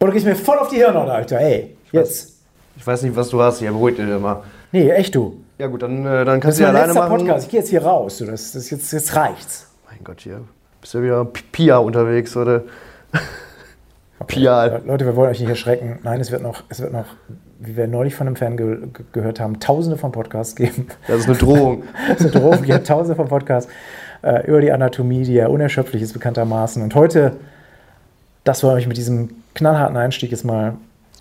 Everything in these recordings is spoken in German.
Boah, du gehst mir voll auf die Hirnhaut, Alter. Ey, jetzt. Ich weiß nicht, was du hast hier, beruhigt dich immer. Nee, echt du. Ja gut, dann, äh, dann kannst du ja alleine machen. Podcast. Ich gehe jetzt hier raus. Du. Das, das jetzt, jetzt reicht's. Mein Gott, hier bist du wieder Pia unterwegs, oder? Pia. Le- Leute, wir wollen euch nicht erschrecken. Nein, es wird noch, es wird noch, wie wir neulich von einem Fan ge gehört haben, tausende von Podcasts geben. Das ist eine Drohung. Das ist eine Drohung, ja, tausende von Podcasts äh, über die Anatomie, die ja unerschöpflich ist bekanntermaßen. Und heute, das wollen wir euch mit diesem knallharten Einstieg jetzt mal,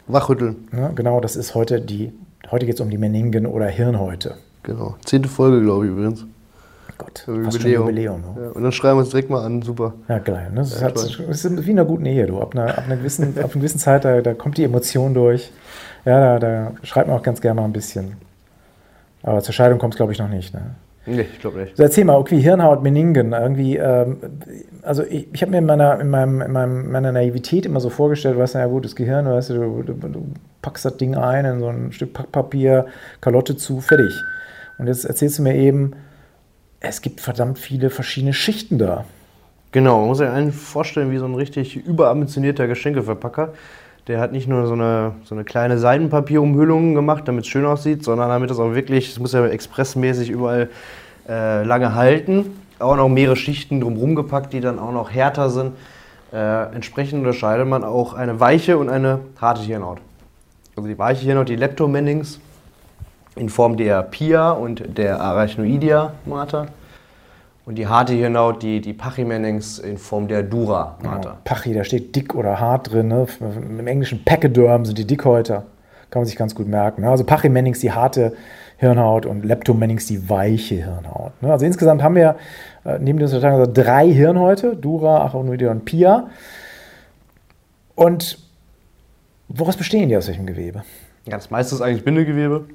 Wachrütteln. ne, genau, das ist heute die, heute geht es um die Meningen oder Hirnhäute. Genau. Zehnte Folge, glaube ich übrigens. Gott, Also fast schon Jubiläum. ne? Ja, und dann schreiben wir uns direkt mal an, super. Ja, geil. Ne? Das, Ja, hat, das ist wie in einer guten Ehe, du. Ab einer, ab einer, gewissen, ab einer gewissen Zeit, da, da kommt die Emotion durch. Ja, da, da schreibt man auch ganz gerne mal ein bisschen. Aber zur Scheidung kommt es, glaube ich, noch nicht. Ne? Nee, ich glaube nicht. So, erzähl mal, okay, Hirnhaut, Meningen, irgendwie, ähm, also ich, ich habe mir in meiner, in, meinem, in meinem, meiner Naivität immer so vorgestellt, weißt du, ja gut, das Gehirn, weißt du, du, du, du packst das Ding ein in so ein Stück Packpapier, Kalotte zu, fertig. Und jetzt erzählst du mir eben, es gibt verdammt viele verschiedene Schichten da. Genau, man muss sich einen vorstellen wie so ein richtig überambitionierter Geschenkeverpacker. Der hat nicht nur so eine, so eine kleine Seidenpapierumhüllung gemacht, damit es schön aussieht, sondern damit es auch wirklich, es muss ja expressmäßig überall äh, lange halten. Auch noch mehrere Schichten drumherum gepackt, die dann auch noch härter sind. Äh, entsprechend unterscheidet man auch eine weiche und eine harte Hirnhaut. Also die weiche Hirnhaut, die Leptomennings, in Form der Pia und der Arachnoidea Mater. Und die harte Hirnhaut, die, die Pachymennings in Form der Dura Mater. Genau. Pachi, da steht dick oder hart drin. Ne? Im Englischen Pachyderm sind die Dickhäuter. Kann man sich ganz gut merken. Ne? Also Pachymennings die harte Hirnhaut und Leptomennings die weiche Hirnhaut. Ne? Also insgesamt haben wir äh, neben den Unterteilungen also drei Hirnhäute, Dura, Achonoidea und Pia. Und woraus bestehen die aus welchem Gewebe? Ja, das meiste ist eigentlich Bindegewebe.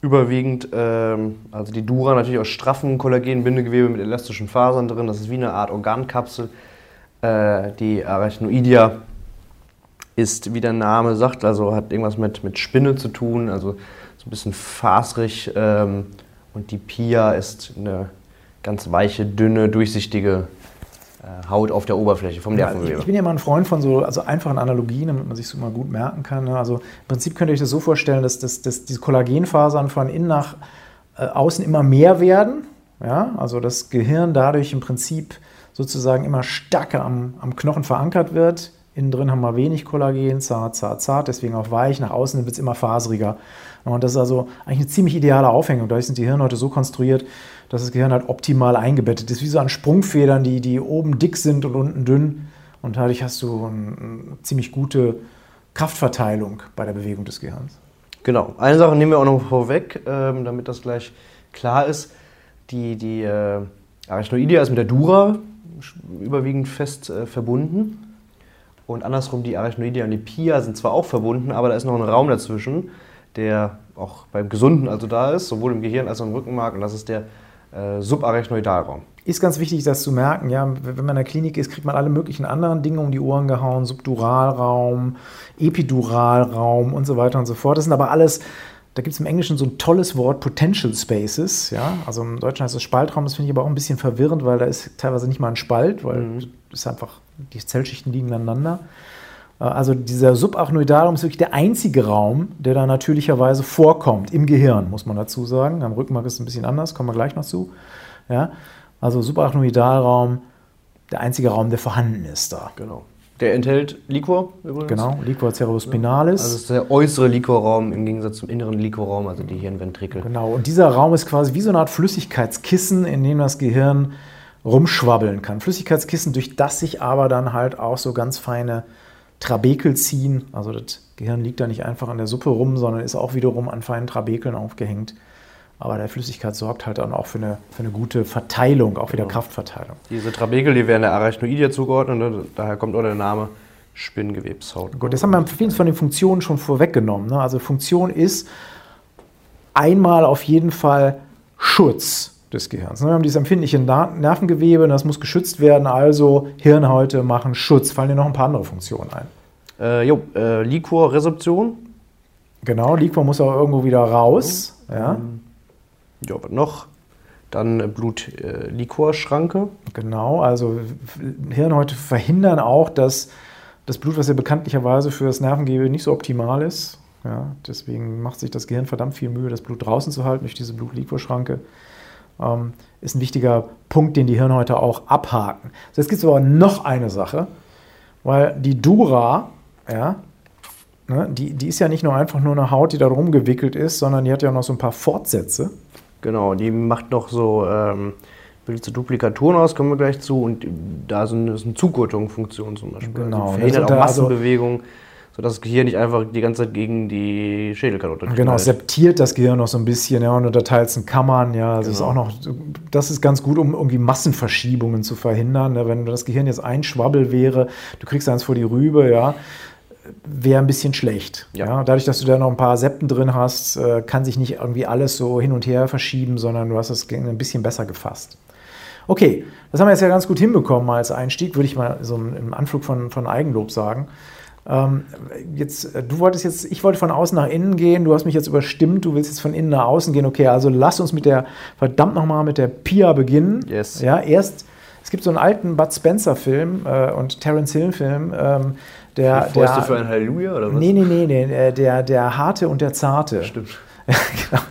Überwiegend, ähm, also die Dura natürlich aus straffen Kollagenbindegewebe mit elastischen Fasern drin. Das ist wie eine Art Organkapsel. Äh, die Arachnoidea ist, wie der Name sagt, also hat irgendwas mit, mit Spinne zu tun, also so ein bisschen faserig. Ähm, und die Pia ist eine ganz weiche, dünne, durchsichtige äh, Haut auf der Oberfläche vom Ja, ich, Nervengewebe. ich bin ja mal ein Freund von so also einfachen Analogien, damit man sich so mal gut merken kann. ne? Also im Prinzip könnt ihr euch das so vorstellen, dass, dass, dass diese Kollagenfasern von innen nach äh, außen immer mehr werden. Ja? Also das Gehirn dadurch im Prinzip sozusagen immer stärker am, am Knochen verankert wird. Innen drin haben wir wenig Kollagen, zart, zart, zart, deswegen auch weich. Nach außen wird es immer faseriger. Und das ist also eigentlich eine ziemlich ideale Aufhängung. Dadurch sind die Hirnhäute so konstruiert, dass das Gehirn halt optimal eingebettet ist. Wie so an Sprungfedern, die, die oben dick sind und unten dünn. Und dadurch hast du eine, ziemlich gute Kraftverteilung bei der Bewegung des Gehirns. Genau. Eine Sache nehmen wir auch noch vorweg, ähm, damit das gleich klar ist. Die, die äh, Arachnoidea ist mit der Dura überwiegend fest äh, verbunden. Und andersrum, die Arachnoidea und die Pia sind zwar auch verbunden, aber da ist noch ein Raum dazwischen, der auch beim Gesunden also da ist, sowohl im Gehirn als auch im Rückenmark. Und das ist der äh, Subarachnoidalraum. Ist ganz wichtig, das zu merken. Ja, wenn man in der Klinik ist, kriegt man alle möglichen anderen Dinge um die Ohren gehauen: Subduralraum, Epiduralraum und so weiter und so fort. Das sind aber alles, da gibt es im Englischen so ein tolles Wort, Potential Spaces. Ja, also im Deutschen heißt es Spaltraum. Das finde ich aber auch ein bisschen verwirrend, weil da ist teilweise nicht mal ein Spalt, weil das ist einfach, die Zellschichten liegen aneinander. Äh, Also dieser Subarachnoidalraum ist wirklich der einzige Raum, der da natürlicherweise vorkommt im Gehirn, muss man dazu sagen. Am Rückenmark ist es ein bisschen anders, kommen wir gleich noch zu. Ja? Also Subarachnoidalraum, der einzige Raum, der vorhanden ist da. Genau. Der enthält Liquor übrigens. Genau, Liquor cerebrospinalis. Also es ist der äußere Liquorraum im Gegensatz zum inneren Liquorraum, also die Hirnventrikel. Genau, und dieser Raum ist quasi wie so eine Art Flüssigkeitskissen, in dem das Gehirn rumschwabbeln kann. Flüssigkeitskissen, durch das sich aber dann halt auch so ganz feine Trabekel ziehen. Also das Gehirn liegt da nicht einfach an der Suppe rum, sondern ist auch wiederum an feinen Trabekeln aufgehängt. Aber der Flüssigkeit sorgt halt dann auch für eine, für eine gute Verteilung, auch wieder Kraftverteilung. Diese Trabekel, die werden der Arachnoidea zugeordnet, und daher kommt auch der Name Spinngewebshaut. Gut, das haben wir vieles von den Funktionen schon vorweggenommen. Ne? Also Funktion ist einmal auf jeden Fall Schutz des Gehirns. ne? Wir haben dieses empfindliche Nervengewebe, das muss geschützt werden, also Hirnhäute machen Schutz. Fallen dir noch ein paar andere Funktionen ein? Äh, jo, äh, Liquorresorption. Genau, Liquor muss auch irgendwo wieder raus. Ja, Ja, was noch? Dann äh, Blut-Liquorschranke. genau. Also Hirnhäute verhindern auch, dass das Blut, was ja bekanntlicherweise für das Nervengewebe nicht so optimal ist. Ja, deswegen macht sich das Gehirn verdammt viel Mühe, das Blut draußen zu halten durch diese Blutliquorschranke. Ähm, ist ein wichtiger Punkt, den die Hirnhäute auch abhaken. So, jetzt gibt es aber noch eine Sache, weil die Dura, ja, ne, die, die ist ja nicht nur einfach nur eine Haut, die da rumgewickelt ist, sondern die hat ja auch noch so ein paar Fortsätze. Genau, die macht noch so ähm, bildet so Duplikaturen aus, kommen wir gleich zu. Und da ist eine, ist eine Zugurtungsfunktion zum Beispiel. Genau. Also verhindert Also auch da- also- Massenbewegungen, sodass das Gehirn nicht einfach die ganze Zeit gegen die Schädelkalotte Genau, knallt. septiert das Gehirn noch so ein bisschen, ja, und unterteilt es in Kammern, ja, das ist Genau. auch noch, das ist ganz gut, um irgendwie Massenverschiebungen zu verhindern. Ne? Wenn das Gehirn jetzt ein Schwabbel wäre, du kriegst eins vor die Rübe, ja, wäre ein bisschen schlecht. Ja. Ja. Dadurch, dass du da noch ein paar Septen drin hast, äh, kann sich nicht irgendwie alles so hin und her verschieben, sondern du hast das Gehirn ein bisschen besser gefasst. Okay, das haben wir jetzt ja ganz gut hinbekommen als Einstieg, würde ich mal so im Anflug von, von Eigenlob sagen. Ähm, jetzt, äh, du wolltest jetzt, ich wollte von außen nach innen gehen, du hast mich jetzt überstimmt, du willst jetzt von innen nach außen gehen. Okay, also lass uns mit der, verdammt nochmal mit der Pia beginnen. Yes. Ja, erst, es gibt so einen alten Bud Spencer-Film äh, und Terence Hill-Film, ähm, der, der, für ein Halleluja oder was? Nee, nee, nee, nee, äh, der, der Harte und der Zarte. Stimmt. genau.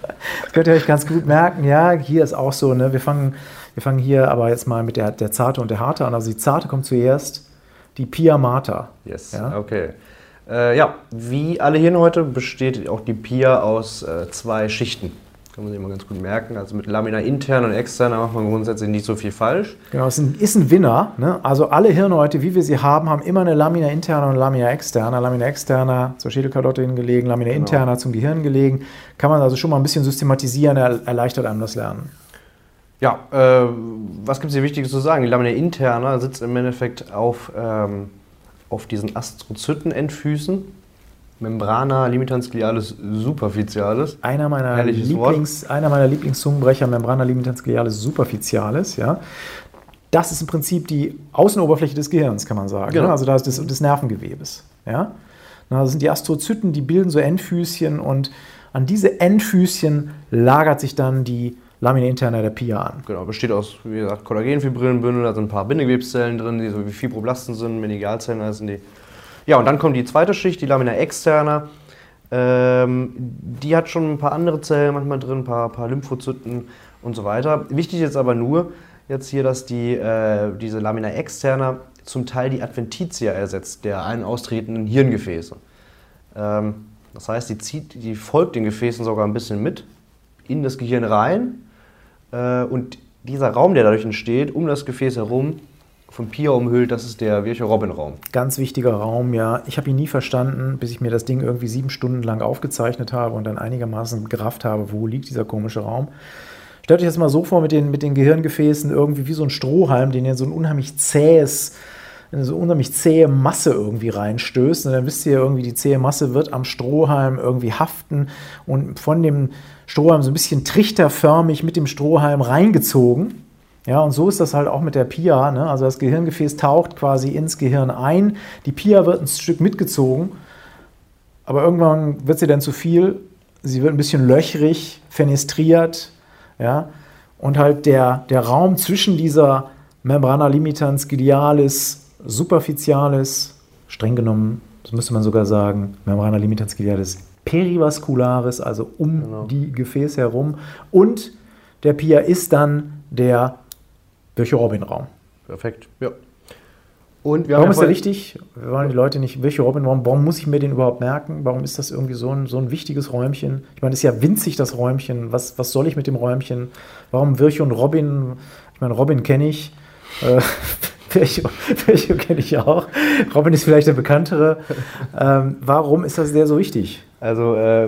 Das könnt ihr euch ganz gut merken. Ja, hier ist auch so, ne? Wir fangen, wir fangen hier aber jetzt mal mit der, der Zarte und der Harte an. Also die Zarte kommt zuerst, die Pia Mater. Yes, Ja. okay. Äh, ja, wie alle Hirnhäute besteht auch die Pia aus äh, zwei Schichten. Kann man sich mal ganz gut merken. Also mit Lamina interna und externa macht man grundsätzlich nicht so viel falsch. Genau, es ist ein, Winner. Ne? Also alle Hirnhäute, wie wir sie haben, haben immer eine Lamina interna und Lamina externa. Lamina externa zur Schädelkarotte hingelegen, Lamina interna zum Gehirn gelegen. Kann man also schon mal ein bisschen systematisieren, er, erleichtert einem das Lernen. Ja, äh, was gibt es hier Wichtiges zu sagen? Die Lamina interna sitzt im Endeffekt auf, ähm, auf diesen Astrozyten-Endfüßen. Membrana limitans superficialis. Einer meiner, Herrliches Lieblings, einer meiner Lieblingszungenbrecher, Membrana limitans superficialis, ja. Das ist im Prinzip die Außenoberfläche des Gehirns, kann man sagen. Genau. Ne? Also das des, des Nervengewebes. Ja? Na, Das sind die Astrozyten, die bilden so Endfüßchen und an diese Endfüßchen lagert sich dann die Lamina interna der Pia an. Genau, besteht aus, wie gesagt, Kollagenfibrillenbündel, da sind ein paar Bindegewebszellen drin, die so wie Fibroblasten sind, Meningalzellen heißen die. Ja, und dann kommt die zweite Schicht, die Lamina externa. Ähm, die hat schon ein paar andere Zellen manchmal drin, ein paar, paar Lymphozyten und so weiter. Wichtig ist aber nur jetzt hier, dass die, äh, diese Lamina externa zum Teil die Adventitia ersetzt, der ein- austretenden Hirngefäße. Ähm, das heißt, die, zieht, die folgt den Gefäßen sogar ein bisschen mit in das Gehirn rein. Äh, und dieser Raum, der dadurch entsteht, um das Gefäß herum, von Pia umhüllt, das ist der Virchow-Robin-Raum. Ganz wichtiger Raum, ja. Ich habe ihn nie verstanden, bis ich mir das Ding irgendwie sieben Stunden lang aufgezeichnet habe und dann einigermaßen gerafft habe, wo liegt dieser komische Raum. Stellt euch das mal so vor mit den, mit den Gehirngefäßen, irgendwie wie so ein Strohhalm, den ihr so ein unheimlich zähes, in so eine unheimlich zähe Masse irgendwie reinstößt. Und dann wisst ihr irgendwie, die zähe Masse wird am Strohhalm irgendwie haften und von dem Strohhalm so ein bisschen trichterförmig mit dem Strohhalm reingezogen. Ja, und so ist das halt auch mit der Pia. Ne? Also das Gehirngefäß taucht quasi ins Gehirn ein. Die Pia wird ein Stück mitgezogen, aber irgendwann wird sie dann zu viel. Sie wird ein bisschen löchrig, fenestriert. Ja? Und halt der, der Raum zwischen dieser Membrana limitans glialis superficialis, streng genommen, das müsste man sogar sagen, Membrana limitans glialis perivascularis, also um Genau. die Gefäße herum. Und der Pia ist dann der Virchow-Robin-Raum. Perfekt, ja. Und wir Warum haben ist ja der wichtig? Wir wollen die Leute nicht, Virchow-Robin-Raum, warum muss ich mir den überhaupt merken? Warum ist das irgendwie so ein, so ein wichtiges Räumchen? Ich meine, das ist ja winzig, das Räumchen. Was, was soll ich mit dem Räumchen? Warum Virchow und Robin? Ich meine, Robin kenne ich. Äh, Virchow, Virchow kenne ich auch. Robin ist vielleicht der bekanntere. Ähm, warum ist das der so wichtig? Also, äh,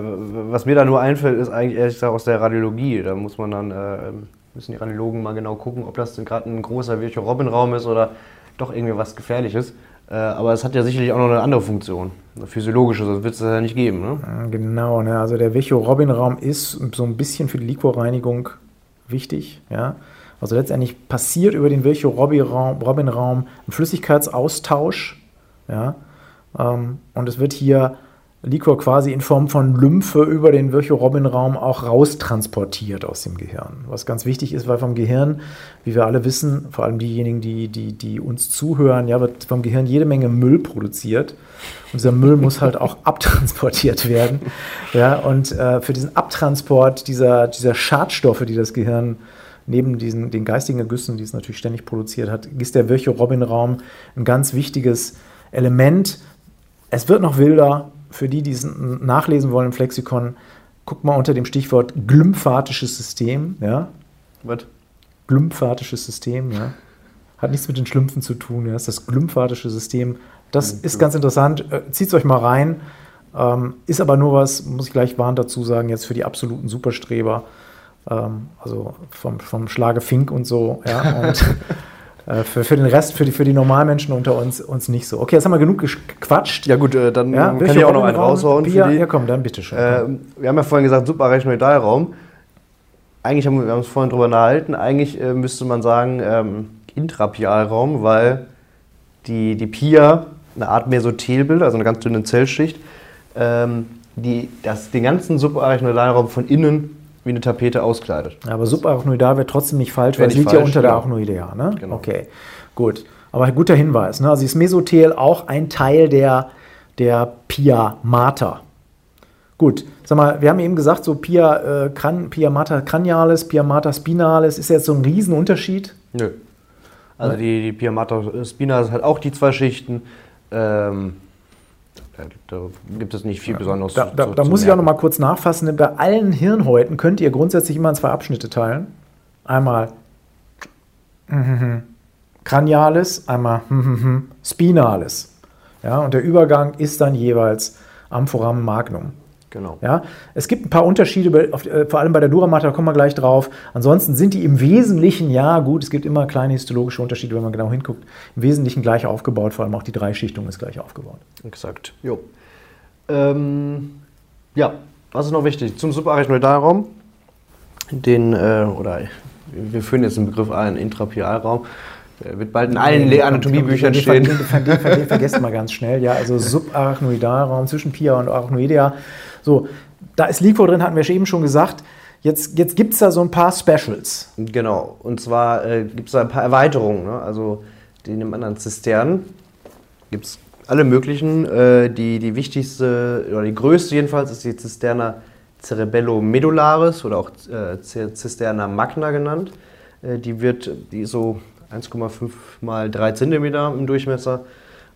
was mir da nur einfällt, ist eigentlich ehrlich gesagt aus der Radiologie. Da muss man dann, äh, müssen die Radiologen mal genau gucken, ob das denn gerade ein großer Virchow-Robin-Raum ist oder doch irgendwie was Gefährliches. Äh, aber es hat ja sicherlich auch noch eine andere Funktion, eine physiologische, sonst wird es das ja nicht geben. Ne? Genau, ne? also der Virchow-Robin-Raum ist so ein bisschen für die Liquorreinigung wichtig. Ja? Also letztendlich passiert über den Virchow-Robin-Raum ein Flüssigkeitsaustausch. Ja? Ähm, und es wird hier Liquor quasi in Form von Lymphe über den Virchow-Robin-Raum auch raustransportiert aus dem Gehirn. Was ganz wichtig ist, weil vom Gehirn, wie wir alle wissen, vor allem diejenigen, die, die, die uns zuhören, ja, wird vom Gehirn jede Menge Müll produziert. Und dieser Müll muss halt auch abtransportiert werden. Ja, und äh, für diesen Abtransport dieser, dieser Schadstoffe, die das Gehirn neben diesen, den geistigen Ergüssen, die es natürlich ständig produziert hat, ist der Virchow-Robin-Raum ein ganz wichtiges Element. Es wird noch wilder, für die, die es nachlesen wollen im Flexikon, guck mal unter dem Stichwort glymphatisches System. Ja? Was? Glymphatisches System, ja. Hat nichts mit den Schlümpfen zu tun, ja. Das ist das glymphatische System. Das ist ganz interessant. Äh, Zieht es euch mal rein. Ähm, ist aber nur was, muss ich gleich warnt dazu sagen, jetzt für die absoluten Superstreber. Ähm, also vom, vom Schlage Fink und so. Ja, und für, für den Rest, für die, für die Normalmenschen unter uns, uns nicht so. Okay, jetzt haben wir genug gequatscht. Ja gut, äh, dann ja, kann ich auch noch einen raushauen. Bier? Ja, komm, dann bitte schon. Äh, wir haben ja vorhin gesagt, super Rechnoidalraum. Eigentlich haben wir, wir haben uns vorhin drüber unterhalten, eigentlich äh, müsste man sagen ähm, Intrapialraum, weil die, die Pia eine Art Mesothel bildet, also eine ganz dünne Zellschicht, ähm, die das, den ganzen subarachnoidalraum von innen wie eine Tapete auskleidet. Aber subarachnoidal wäre trotzdem nicht falsch, weil es liegt falsch, ja unter genau. der Arachnoidea. Ne? Genau. Okay, gut. Aber ein guter Hinweis. Ne? Also ist Mesothel auch ein Teil der, der Pia Mater. Gut, sag mal, wir haben eben gesagt, so Pia, äh, Kran, Pia Mater cranialis, Pia Mater spinalis, ist jetzt so ein Riesenunterschied? Nö. Also die, die Pia Mater spinalis hat auch die zwei Schichten. Ähm, da gibt es nicht viel Besonderes. Da, da, zu, da muss ich auch noch mal kurz nachfassen. Bei allen Hirnhäuten könnt ihr grundsätzlich immer in zwei Abschnitte teilen. Einmal Cranialis, einmal Spinalis. Ja, und der Übergang ist dann jeweils Amphoram Magnum. Genau. Ja, es gibt ein paar Unterschiede, äh, vor allem bei der Duramater, da kommen wir gleich drauf. Ansonsten sind die im Wesentlichen, ja gut, es gibt immer kleine histologische Unterschiede, wenn man genau hinguckt, im Wesentlichen gleich aufgebaut, vor allem auch die Dreischichtung ist gleich aufgebaut. Exakt, jo. Ähm, ja, was ist noch wichtig? Zum subarachnoidalraum, den, äh, oder wir führen jetzt den Begriff ein, Intrapialraum, der wird bald in allen nee, Anatomie-Büchern stehen. Den, den, den, den vergessen wir ganz schnell, ja, also Subarachnoidalraum zwischen Pia und Arachnoidea so, da ist Liquor drin, hatten wir eben schon gesagt. Jetzt, jetzt gibt es da so ein paar Specials. Genau, und zwar äh, gibt es da ein paar Erweiterungen. Ne? Also in dem anderen Zisternen gibt es alle möglichen. Äh, die, die wichtigste, oder die größte jedenfalls, ist die Zisterna cerebello-medullaris oder auch äh, Cisterna magna genannt. Äh, die wird, die ist so 1,5 mal 3 cm im Durchmesser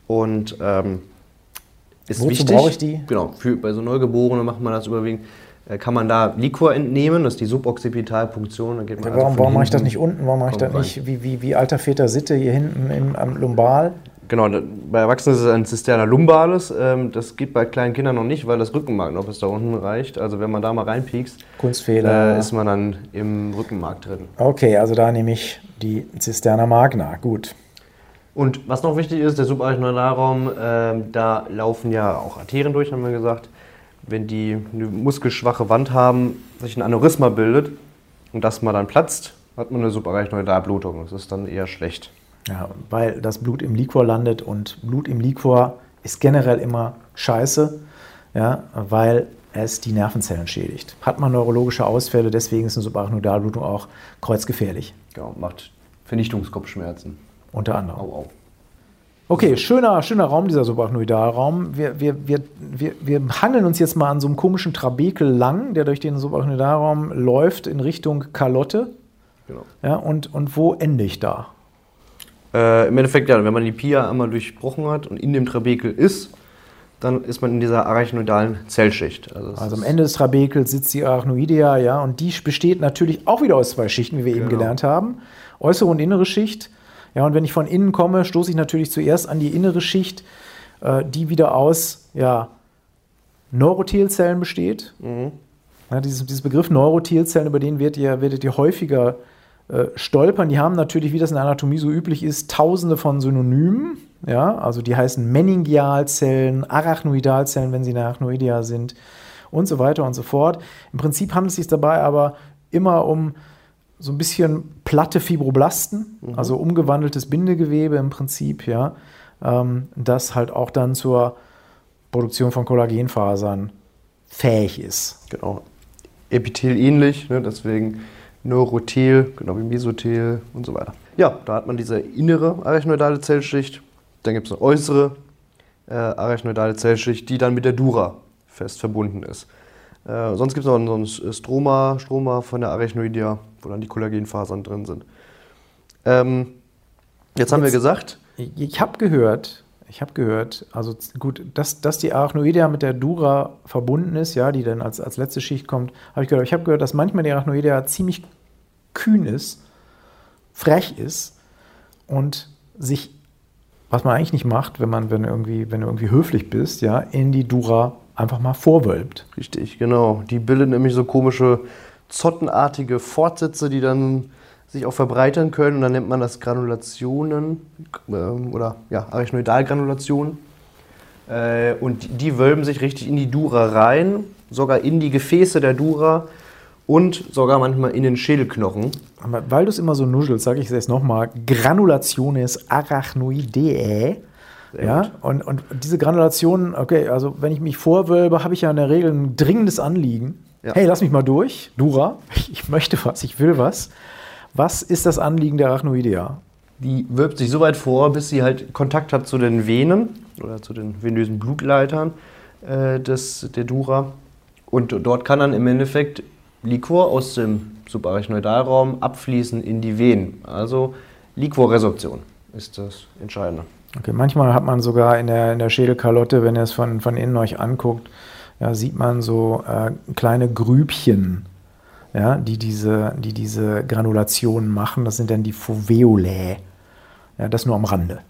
und ähm, ist Wozu wichtig. brauche ich die? Genau, für, bei so Neugeborenen macht man das überwiegend. Äh, kann man da Liquor entnehmen, das ist die Suboccipitalpunktion. Ja, warum, also warum mache ich das nicht unten? Warum mache ich das nicht wie, wie, wie alter Väter Sitte hier hinten im, am Lumbal? Genau, bei Erwachsenen ist es ein Cisterna lumbalis. Ähm, das geht bei kleinen Kindern noch nicht, weil das Rückenmark noch bis da unten reicht. Also wenn man da mal reinpiekst, Kunstfehler. Äh, ist man dann im Rückenmark drin. Okay, also da nehme ich die Cisterna magna. Gut. Und was noch wichtig ist, der Subarachnoidalraum, äh, da laufen ja auch Arterien durch, haben wir gesagt. Wenn die eine muskelschwache Wand haben, sich ein Aneurysma bildet und das mal dann platzt, hat man eine Subarachnoidalblutung. Das ist dann eher schlecht. Ja, weil das Blut im Liquor landet und Blut im Liquor ist generell immer scheiße, ja, weil es die Nervenzellen schädigt. Hat man neurologische Ausfälle, deswegen ist eine Subarachnoidalblutung auch kreuzgefährlich. Genau, macht Vernichtungskopfschmerzen. Unter anderem. Au, au. Okay, schöner, schöner Raum, dieser Subarachnoidalraum. Wir, wir, wir, wir, wir hangeln uns jetzt mal an so einem komischen Trabekel lang, der durch den Subarachnoidalraum läuft in Richtung Kalotte. Genau. Ja, und, und wo ende ich da? Äh, Im Endeffekt, ja, wenn man die Pia einmal durchbrochen hat und in dem Trabekel ist, dann ist man in dieser arachnoidalen Zellschicht. Also, also am Ende des Trabekels sitzt die Arachnoidea, ja, und die besteht natürlich auch wieder aus zwei Schichten, wie wir genau. eben gelernt haben. Äußere und innere Schicht. Ja, und wenn ich von innen komme, stoße ich natürlich zuerst an die innere Schicht, äh, die wieder aus ja, Neurothelzellen besteht. Mhm. Ja, dieses, dieses, Begriff Neurothelzellen, über den werdet ihr, werdet ihr häufiger äh, stolpern. Die haben natürlich, wie das in der Anatomie so üblich ist, tausende von Synonymen. Ja, also die heißen Meningialzellen, Arachnoidalzellen, wenn sie Arachnoidea sind und so weiter und so fort. Im Prinzip handelt es sich dabei aber immer um so ein bisschen platte Fibroblasten, mhm. also umgewandeltes Bindegewebe im Prinzip, ja, ähm, das halt auch dann zur Produktion von Kollagenfasern fähig ist. Genau. Epithel ähnlich, ne? deswegen Neurothel, genau wie Mesothel und so weiter. Ja, da hat man diese innere arachnoidale Zellschicht, dann gibt es eine äußere äh, arachnoidale Zellschicht, die dann mit der Dura fest verbunden ist. Äh, sonst gibt es noch so ein Stroma, Stroma von der Arachnoidea, wo dann die Kollagenfasern drin sind. Ähm, jetzt haben jetzt, wir gesagt. Ich habe gehört, ich habe gehört, also gut, dass, dass die Arachnoidea mit der Dura verbunden ist, ja, die dann als, als letzte Schicht kommt, habe ich gehört. Ich habe gehört, dass manchmal die Arachnoidea ziemlich kühn ist, frech ist und sich, was man eigentlich nicht macht, wenn man, wenn irgendwie, wenn du irgendwie höflich bist, ja, in die Dura einfach mal vorwölbt. Richtig, genau. Die bilden nämlich so komische zottenartige Fortsätze, die dann sich auch verbreitern können. Und dann nennt man das Granulationen äh, oder ja, Arachnoidalgranulationen. Äh, und die wölben sich richtig in die Dura rein, sogar in die Gefäße der Dura und sogar manchmal in den Schädelknochen. Aber weil du es immer so nuschelst, sage ich es jetzt nochmal: Granulationes arachnoidea. Ja, und, und diese Granulationen, okay, also wenn ich mich vorwölbe, habe ich ja in der Regel ein dringendes Anliegen. Ja. Hey, lass mich mal durch, Dura, ich möchte was, ich will was. Was ist das Anliegen der Arachnoidea? Die wölbt sich so weit vor, bis sie halt Kontakt hat zu den Venen oder zu den venösen Blutleitern äh, des, der Dura. Und dort kann dann im Endeffekt Liquor aus dem Subarachnoidalraum abfließen in die Venen. Also Liquorresorption ist das Entscheidende. Okay, manchmal hat man sogar in der, in der Schädelkalotte, wenn ihr es von, von innen euch anguckt, ja, sieht man so äh, kleine Grübchen ja, die, diese, die diese Granulationen machen. Das sind dann die Foveolae. Ja, das nur am Rande.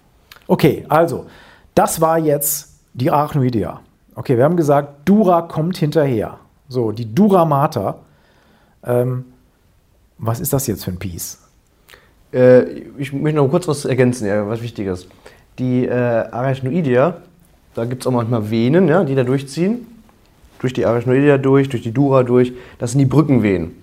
Okay, also, das war jetzt die Arachnoidea. Okay, wir haben gesagt, Dura kommt hinterher. So, die Dura Mater. Ähm, was ist das jetzt für ein Piece? Äh, ich möchte noch kurz was ergänzen, ja, was wichtig ist. Die äh, Arachnoidea, da gibt es auch manchmal Venen, ja, die da durchziehen durch die Arachnoidea durch, durch die Dura durch. Das sind die Brückenvenen.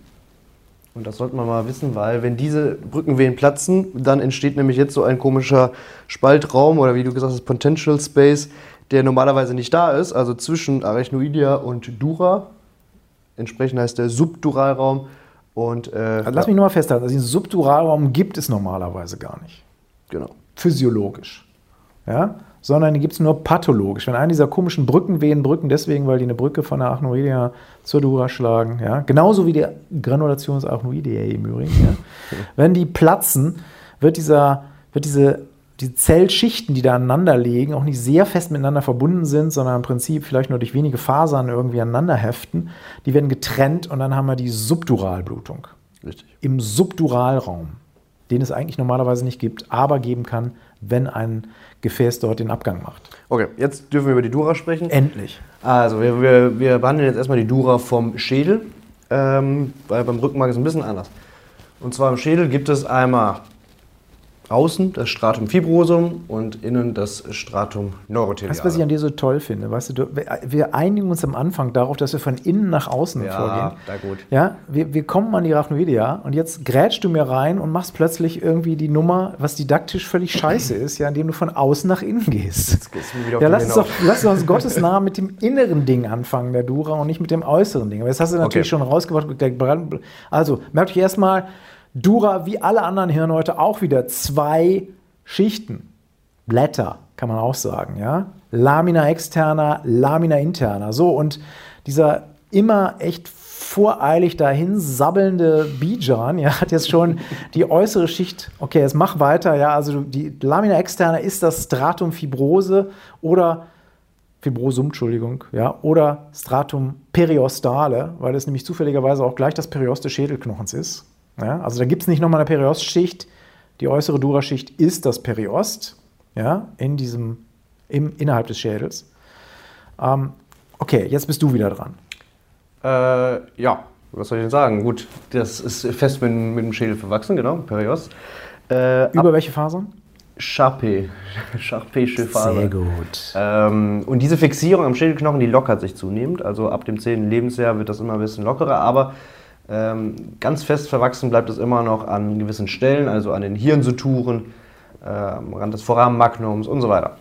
Und das sollte man mal wissen, weil wenn diese Brückenvenen platzen, dann entsteht nämlich jetzt so ein komischer Spaltraum oder wie du gesagt hast, Potential Space, der normalerweise nicht da ist, also zwischen Arachnoidea und Dura. Entsprechend heißt der Subduralraum. Und, äh, also lass mich nur mal festhalten, also den Subduralraum gibt es normalerweise gar nicht. Genau. Physiologisch. Ja? sondern die gibt es nur pathologisch. Wenn eine dieser komischen Brückenvenen brücken, deswegen, weil die eine Brücke von der Arachnoidea zur Dura schlagen, ja, genauso wie die Granulationsarachnoidea im Übrigen, ja. wenn die platzen, wird, dieser, wird diese die Zellschichten, die da aneinander liegen, auch nicht sehr fest miteinander verbunden sind, sondern im Prinzip vielleicht nur durch wenige Fasern irgendwie aneinander heften. Die werden getrennt und dann haben wir die Subduralblutung. Richtig. Im Subduralraum, den es eigentlich normalerweise nicht gibt, aber geben kann, wenn ein Gefäß dort den Abgang macht. Okay, jetzt dürfen wir über die Dura sprechen. Endlich. Also, wir, wir, wir behandeln jetzt erstmal die Dura vom Schädel, ähm, weil beim Rückenmark ist es ein bisschen anders. Und zwar im Schädel gibt es einmal außen das Stratum fibrosum und innen das Stratum neurotheliale. Weißt du, was ich an dir so toll finde? Weißt du, wir einigen uns am Anfang darauf, dass wir von innen nach außen ja, vorgehen. Ja, gut. Ja, wir, wir kommen an die Rachnoidea und jetzt grätschst du mir rein und machst plötzlich irgendwie die Nummer, was didaktisch völlig scheiße ist, ja, indem du von außen nach innen gehst. Jetzt geht's wieder auf ja, lass uns, doch, lass uns Gottes Namen mit dem inneren Ding anfangen, der Dura, und nicht mit dem äußeren Ding. Aber jetzt hast du natürlich okay. schon rausgebracht. Also, merkt euch erstmal, Dura, wie alle anderen Hirnhäute, auch wieder zwei Schichten. Blätter, kann man auch sagen, ja. Lamina externa, Lamina interna. So, und dieser immer echt voreilig dahin sabbelnde Bijan, ja, hat jetzt schon die äußere Schicht, okay, jetzt mach weiter, ja, also die Lamina externa ist das Stratum fibrose oder Fibrosum, Entschuldigung, ja, oder Stratum periostale, weil es nämlich zufälligerweise auch gleich das Perios des Schädelknochens ist. Ja, also da gibt es nicht nochmal eine Periostschicht. Die äußere Duraschicht ist das Periost ja, in diesem, im, innerhalb des Schädels. Ähm, okay, jetzt bist du wieder dran. Äh, ja, was soll ich denn sagen? Gut, das ist fest mit, mit dem Schädel verwachsen, genau, Periost. Äh, Über welche Fasern? Charpé, Charpésche Faser. Sehr gut. Ähm, und diese Fixierung am Schädelknochen, die lockert sich zunehmend. Also ab dem 10. Lebensjahr wird das immer ein bisschen lockerer, aber ganz fest verwachsen bleibt es immer noch an gewissen Stellen, also an den Hirnsuturen, am Rand des Foramen Magnums und so weiter.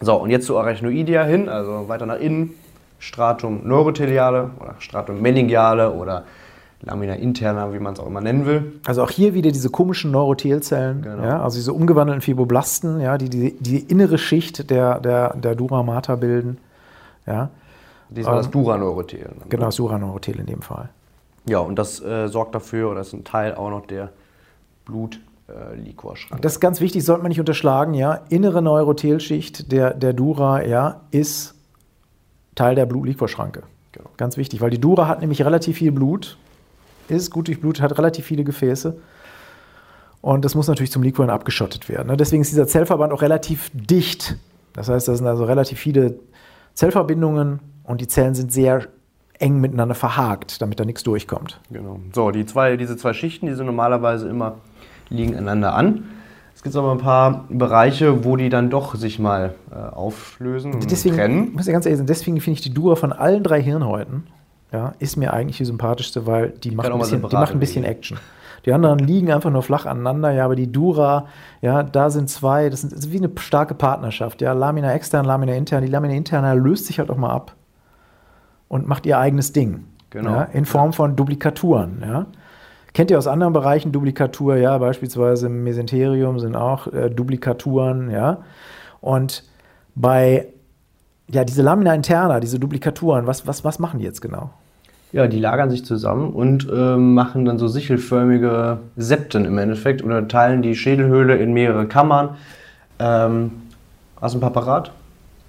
So, und jetzt zu Arachnoidea hin, also weiter nach innen. Stratum neuroteliale oder Stratum meningeale oder Lamina interna, wie man es auch immer nennen will. Also auch hier wieder diese komischen Neurothelzellen, Genau. ja, also diese umgewandelten Fibroblasten, ja, die die, die innere Schicht der, der, der Dura mater bilden. Ja, Diesmal das Duraneurothel. genau, das Duraneurothel in dem Fall. Ja, und das äh, sorgt dafür, oder ist ein Teil auch noch der Blutliquorschrank. Das ist ganz wichtig, sollte man nicht unterschlagen, ja. Innere Neurothelschicht der, der Dura, ja, ist Teil der Blutliquorschranke. Genau. Ganz wichtig, weil die Dura hat nämlich relativ viel Blut, ist gut durchblutet, hat relativ viele Gefäße. Und das muss natürlich zum Liquoren abgeschottet werden. ne. Deswegen ist dieser Zellverband auch relativ dicht. Das heißt, da sind also relativ viele Zellverbindungen und die Zellen sind sehr eng miteinander verhakt, damit da nichts durchkommt. Genau. So, die zwei, diese zwei Schichten, die sind normalerweise immer liegen einander an. Es gibt aber ein paar Bereiche, wo die dann doch sich mal äh, auflösen und Deswegen, trennen. muss ich ganz ehrlich sagen, deswegen finde ich die Dura von allen drei Hirnhäuten, ja, ist mir eigentlich die sympathischste, weil die macht, ein bisschen, die macht ein bisschen. Action. Die anderen liegen einfach nur flach aneinander, ja, aber die Dura, ja, da sind zwei, das, sind, das ist wie eine starke Partnerschaft, ja, Lamina extern, Lamina intern. Die Lamina interna löst sich halt auch mal ab und macht ihr eigenes Ding. Genau. Ja, in Form von Duplikaturen, ja. Kennt ihr aus anderen Bereichen Duplikatur, ja, beispielsweise im Mesenterium sind auch äh, Duplikaturen, ja. Und bei, ja, diese Lamina interna, diese Duplikaturen, was, was, was machen die jetzt genau? Ja, die lagern sich zusammen und ähm, machen dann so sichelförmige Septen im Endeffekt oder teilen die Schädelhöhle in mehrere Kammern. Ähm, hast du ein paar parat?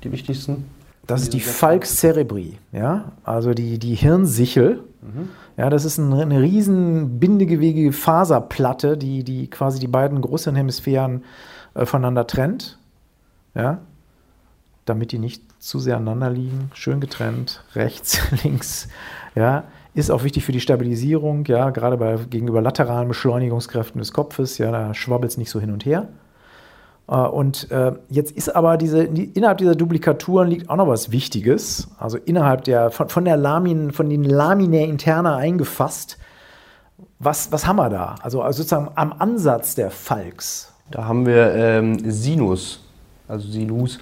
Die wichtigsten? Das ist die? Falx cerebri, ja, also die, die Hirnsichel. Mhm. Ja, das ist eine, eine riesen bindegewebige Faserplatte, die, die quasi die beiden Großhirnhemisphären äh, voneinander trennt. Ja, damit die nicht zu sehr aneinander liegen, schön getrennt, rechts, links. Ja, ist auch wichtig für die Stabilisierung, ja, gerade bei, gegenüber lateralen Beschleunigungskräften des Kopfes, ja, da schwabbelt es nicht so hin und her. Äh, Und äh, jetzt ist aber diese, die, innerhalb dieser Duplikaturen liegt auch noch was Wichtiges. Also innerhalb der, von, von der Lamin, von den Laminae interna eingefasst. Was, was haben wir da? Also, also sozusagen am Ansatz der Falks. Da haben wir ähm, Sinus, also Sinus,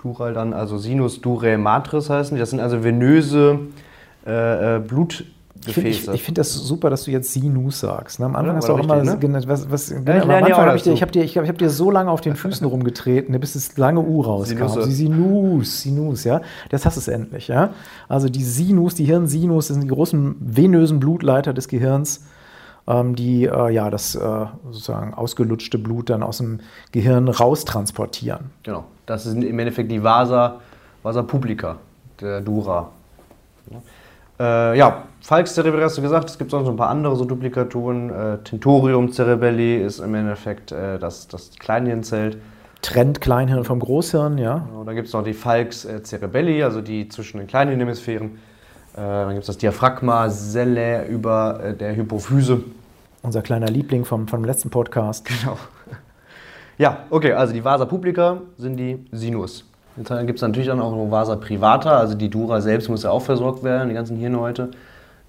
Plural dann, also Sinus durae matris heißen die. Das sind also venöse äh, äh, Ich finde find das super, dass du jetzt Sinus sagst. Ne? Am Anfang Ja, hast du auch immer richtig, ne? genannt, was, was, genau, ich am Anfang habe ich, dir- ich hab dir, ich hab, ich hab dir so lange auf den Füßen rumgetreten, ne, bis das lange U rauskam. Sinusse. Sinus, Sinus, ja. Das hast du es endlich, ja. Also die Sinus, die Hirnsinus, das sind die großen venösen Blutleiter des Gehirns, ähm, die äh, ja das äh, sozusagen ausgelutschte Blut dann aus dem Gehirn raustransportieren. Genau. Das sind im Endeffekt die Vasa, Vasa publica, der Dura. Ja, äh, ja Falx cerebri hast du gesagt, es gibt sonst noch ein paar andere so Duplikaturen. Äh, Tentorium cerebelli ist im Endeffekt äh, das, das Kleinhirnzelt. Trennt Kleinhirn vom Großhirn, ja. Genau, dann gibt es noch die Falx äh, cerebelli, also die zwischen den kleinen Hemisphären. Äh, dann gibt es das Diaphragma selle über äh, der Hypophyse. Unser kleiner Liebling vom, vom letzten Podcast. Genau. Ja, okay, also die Vasa publica sind die Sinus. Jetzt gibt es natürlich dann auch noch Vasa privata, also die Dura selbst muss ja auch versorgt werden, die ganzen Hirnhäute.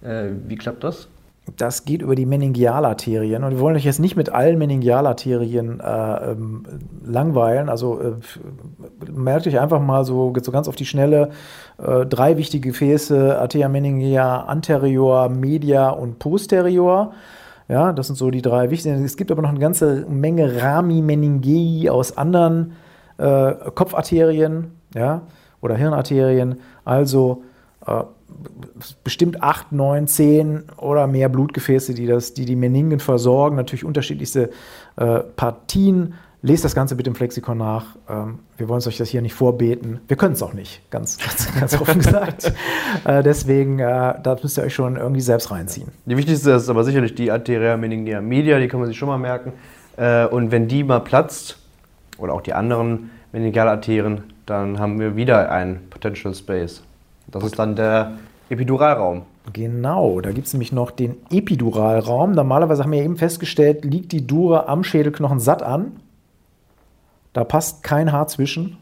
Äh, wie klappt das? Das geht über die Meningealarterien. Und wir wollen euch jetzt nicht mit allen Meningealarterien äh, ähm, langweilen. Also äh, merkt euch einfach mal so, so ganz auf die Schnelle äh, drei wichtige Gefäße: Arteria meningea anterior, media und posterior. Ja, das sind so die drei wichtigen. Es gibt aber noch eine ganze Menge Rami meningei aus anderen äh, Kopfarterien ja, oder Hirnarterien. Also äh, bestimmt acht, neun, zehn oder mehr Blutgefäße, die das, die, die Meningen versorgen. Natürlich unterschiedlichste äh, Partien. Lest das Ganze bitte im Flexikon nach. Ähm, wir wollen es euch das hier nicht vorbeten. Wir können es auch nicht, ganz, ganz, ganz offen gesagt. Äh, deswegen, äh, da müsst ihr euch schon irgendwie selbst reinziehen. Die wichtigste ist aber sicherlich die Arteria meningea media, die kann man sich schon mal merken. Äh, und wenn die mal platzt, oder auch die anderen Meningealarterien, dann haben wir wieder ein Potential Space. Das ist dann der Epiduralraum. Genau, da gibt es nämlich noch den Epiduralraum. Normalerweise haben wir eben festgestellt, liegt die Dura am Schädelknochen satt an. Da passt kein Haar zwischen,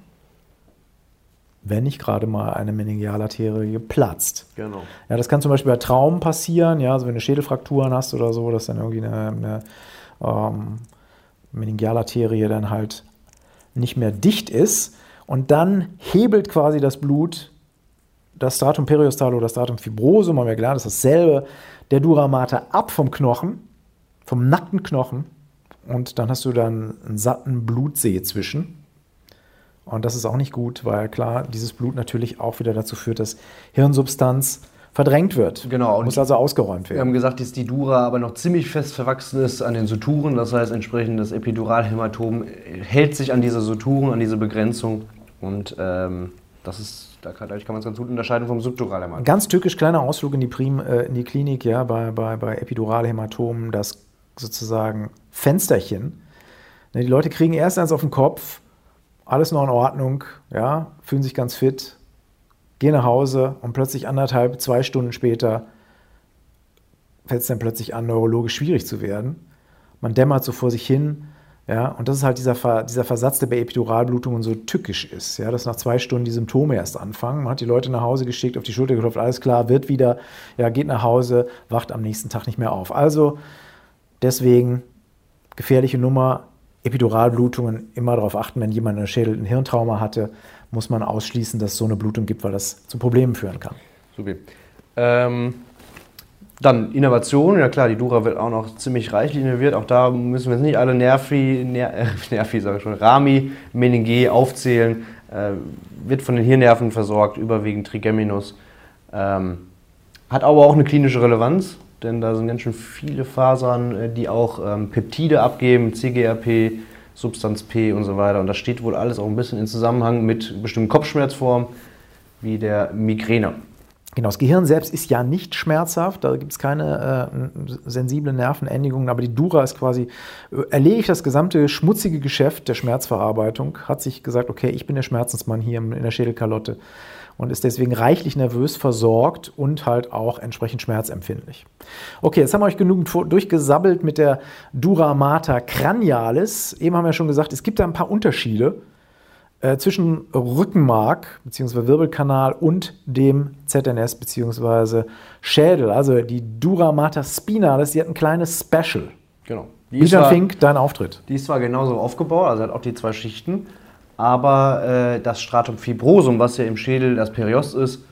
wenn nicht gerade mal eine Meningealarterie platzt. Genau. Ja, das kann zum Beispiel bei Traumen passieren, ja, also wenn du Schädelfrakturen hast oder so, dass dann irgendwie eine, eine ähm, Meningealarterie dann halt nicht mehr dicht ist. Und dann hebelt quasi das Blut das Stratum periostal oder das Stratum fibrosum, haben wir gelernt, ist dasselbe, der Dura Mater ab vom Knochen, vom nackten Knochen. Und dann hast du dann einen satten Blutsee zwischen. Und das ist auch nicht gut, weil klar, dieses Blut natürlich auch wieder dazu führt, dass Hirnsubstanz verdrängt wird. Genau. Muss also ausgeräumt werden. Wir haben gesagt, dass die Dura aber noch ziemlich fest verwachsen ist an den Suturen. Das heißt, entsprechend das Epiduralhämatom hält sich an diese Suturen, an diese Begrenzung. Und ähm, das ist, da kann, dadurch kann man es ganz gut unterscheiden vom Subduralhämatom. Ganz tückisch kleiner Ausflug in die, Prim, äh, in die Klinik, ja, bei, bei, bei Epiduralhämatomen, das sozusagen Fensterchen. Ne, die Leute kriegen erst eins auf den Kopf, alles noch in Ordnung, ja, fühlen sich ganz fit, gehen nach Hause und plötzlich anderthalb, zwei Stunden später fällt es dann plötzlich an, neurologisch schwierig zu werden. Man dämmert so vor sich hin, ja, und das ist halt dieser, dieser Versatz, der bei Epiduralblutungen so tückisch ist, ja, dass nach zwei Stunden die Symptome erst anfangen. Man hat die Leute nach Hause geschickt, auf die Schulter geklopft, alles klar, wird wieder, ja, geht nach Hause, wacht am nächsten Tag nicht mehr auf. Also deswegen gefährliche Nummer, Epiduralblutungen immer darauf achten, wenn jemand einen Schädel Hirntrauma hatte, muss man ausschließen, dass es so eine Blutung gibt, weil das zu Problemen führen kann. Super. Ähm, dann Innovation, ja klar, die Dura wird auch noch ziemlich reichlich innoviert. Auch da müssen wir jetzt nicht alle Nervi, Ner, äh, Nervi sage ich schon, Rami, Meninge aufzählen. Äh, wird von den Hirnnerven versorgt, überwiegend Trigeminus. Ähm, hat aber auch eine klinische Relevanz, denn da sind ganz schön viele Fasern, äh, die auch ähm, Peptide abgeben, CGRP, Substanz P und so weiter. Und das steht wohl alles auch ein bisschen in Zusammenhang mit bestimmten Kopfschmerzformen wie der Migräne. Genau, das Gehirn selbst ist ja nicht schmerzhaft, da gibt es keine äh, sensiblen Nervenendigungen, aber die Dura ist quasi, erledigt das gesamte schmutzige Geschäft der Schmerzverarbeitung, hat sich gesagt, okay, ich bin der Schmerzensmann hier in der Schädelkalotte und ist deswegen reichlich nervös versorgt und halt auch entsprechend schmerzempfindlich. Okay, jetzt haben wir euch genügend durchgesabbelt mit der Dura mater cranialis. Eben haben wir schon gesagt, es gibt da ein paar Unterschiede äh, zwischen Rückenmark bzw. Wirbelkanal und dem ZNS bzw. Schädel. Also die Dura mater spinalis, die hat ein kleines Special. Genau. Bijan Fink, dein Auftritt. Die ist zwar genauso aufgebaut, also hat auch die zwei Schichten, aber äh, das Stratum fibrosum, was ja im Schädel das Periost ist,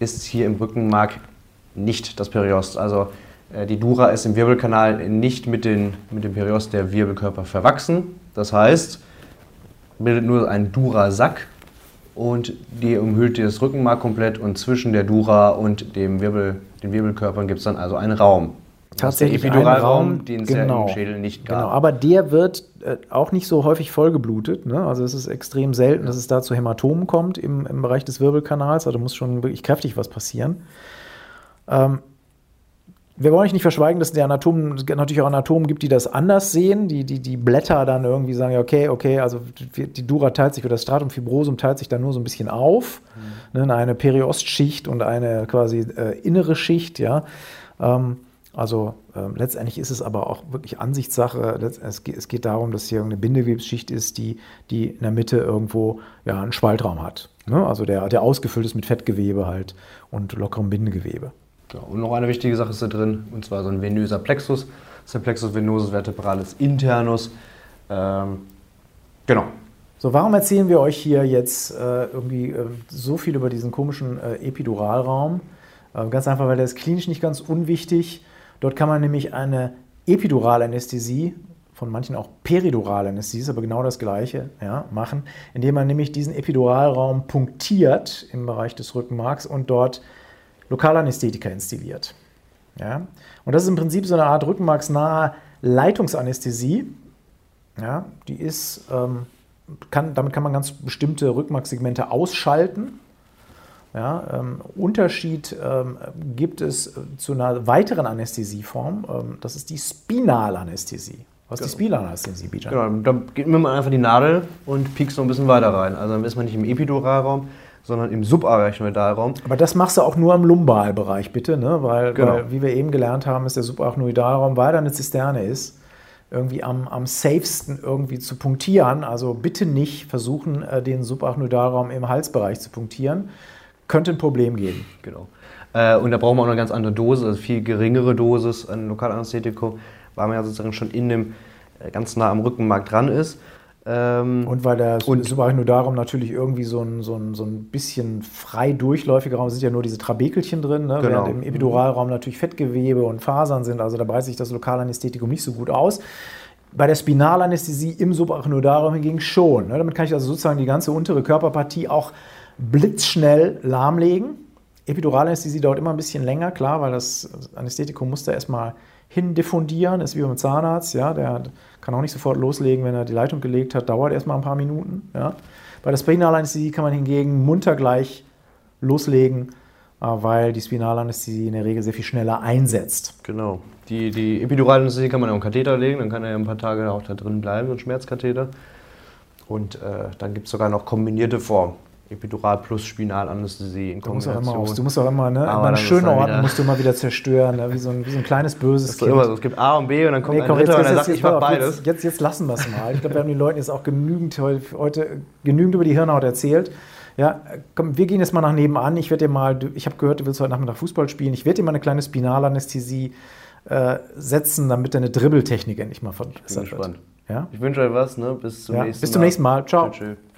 ist hier im Rückenmark nicht das Periost. Also äh, die Dura ist im Wirbelkanal nicht mit, den, mit dem Periost der Wirbelkörper verwachsen. Das heißt, bildet nur ein Dura-Sack und die umhüllt das Rückenmark komplett und zwischen der Dura und dem Wirbel, den Wirbelkörpern gibt es dann also einen Raum. Tatsächlich der Epiduralraum, den es genau, ja im Schädel nicht gab. Genau, aber der wird äh, auch nicht so häufig vollgeblutet. Ne? Also es ist extrem selten, dass es da zu Hämatomen kommt im, im Bereich des Wirbelkanals. Also muss schon wirklich kräftig was passieren. Ähm, wir wollen euch nicht verschweigen, dass es Anatomen, natürlich auch Anatomen gibt, die das anders sehen, die, die, die Blätter dann irgendwie sagen, okay, okay, also die Dura teilt sich oder das Stratum fibrosum teilt sich dann nur so ein bisschen auf, mhm. ne, in eine Periostschicht und eine quasi äh, innere Schicht, ja. Ähm, also äh, letztendlich ist es aber auch wirklich Ansichtssache. Es geht, es geht darum, dass hier eine Bindegewebsschicht ist, die, die in der Mitte irgendwo ja, einen Spaltraum hat. Ne? Also der, der ausgefüllt ist mit Fettgewebe halt und lockerem Bindegewebe. Ja, und noch eine wichtige Sache ist da drin, und zwar so ein venöser Plexus. Das ist der Plexus venosus vertebralis internus. Ähm, genau. So, warum erzählen wir euch hier jetzt äh, irgendwie äh, so viel über diesen komischen äh, Epiduralraum? Äh, ganz einfach, weil der ist klinisch nicht ganz unwichtig. Dort kann man nämlich eine Epiduralanästhesie, von manchen auch Periduralanästhesie, ist aber genau das Gleiche, ja, machen, indem man nämlich diesen Epiduralraum punktiert im Bereich des Rückenmarks und dort Lokalanästhetika installiert. Ja? Und das ist im Prinzip so eine Art rückenmarksnahe Leitungsanästhesie. Ja? Die ist, ähm, kann, damit kann man ganz bestimmte Rückenmarkssegmente ausschalten. Ja, ähm, Unterschied ähm, gibt es äh, zu einer weiteren Anästhesieform, ähm, das ist die Spinalanästhesie. Was ist die genau. Spinalanästhesie, Bijan? Genau, da geht man einfach die Nadel und piekst noch ein bisschen weiter rein. Also dann ist man nicht im Epiduralraum, sondern im Subarachnoidalraum. Aber das machst du auch nur im Lumbalbereich, bitte, ne? weil, genau. weil, wie wir eben gelernt haben, ist der Subarachnoidalraum, weil da eine Zisterne ist, irgendwie am, am safesten irgendwie zu punktieren. Also bitte nicht versuchen, äh, den Subarachnoidalraum im Halsbereich zu punktieren. Könnte ein Problem geben. Genau. Äh, und da brauchen wir auch eine ganz andere Dosis, also viel geringere Dosis an Lokalanästhetikum, weil man ja sozusagen schon in dem äh, ganz nah am Rückenmark dran ist. Ähm, und weil der Subarachnodarum natürlich irgendwie so ein, so, ein, so ein bisschen frei durchläufiger Raum sind ja nur diese Trabekelchen drin, ne? genau. während im Epiduralraum natürlich Fettgewebe und Fasern sind. Also da breitet sich das Lokalanästhetikum nicht so gut aus. Bei der Spinalanästhesie im Subarachnodarum hingegen schon. Ne? Damit kann ich also sozusagen die ganze untere Körperpartie auch blitzschnell lahmlegen. Epiduralanästhesie dauert immer ein bisschen länger, klar, weil das Anästhetikum muss da erstmal hindiffundieren, ist wie beim Zahnarzt, ja, der kann auch nicht sofort loslegen, wenn er die Leitung gelegt hat, dauert erstmal ein paar Minuten. Ja. Bei der Spinalanästhesie kann man hingegen munter gleich loslegen, äh, weil die Spinalanästhesie in der Regel sehr viel schneller einsetzt. Genau. Die, die Epiduralanästhesie kann man auf einen Katheter legen, dann kann er ein paar Tage auch da drin bleiben, so ein Schmerzkatheter. Und äh, dann gibt es sogar noch kombinierte Formen. Epidural plus Spinalanästhesie in Kombination. Du musst auch immer, du musst auch immer, ne, immer einen schönen Ort musst du immer wieder zerstören, ne, wie, so ein, wie so ein kleines böses das ist Kind. Immer so. Es gibt A und B und dann kommt nee, komm, ein Dritter und dann sagt, ich mach beides. Jetzt, jetzt, jetzt lassen wir es mal. Ich glaube, wir haben den Leuten jetzt auch genügend heute genügend über die Hirnhaut erzählt. Ja, komm, wir gehen jetzt mal nach nebenan. Ich werde dir mal, ich habe gehört, du willst heute Nachmittag Fußball spielen. Ich werde dir mal eine kleine Spinalanästhesie äh, setzen, damit deine Dribbeltechnik endlich mal verbessert wird. Ja? Ich wünsche euch was, ne? Bis zum ja, nächsten Mal. Bis zum nächsten Mal. Ciao. Tschö, tschö.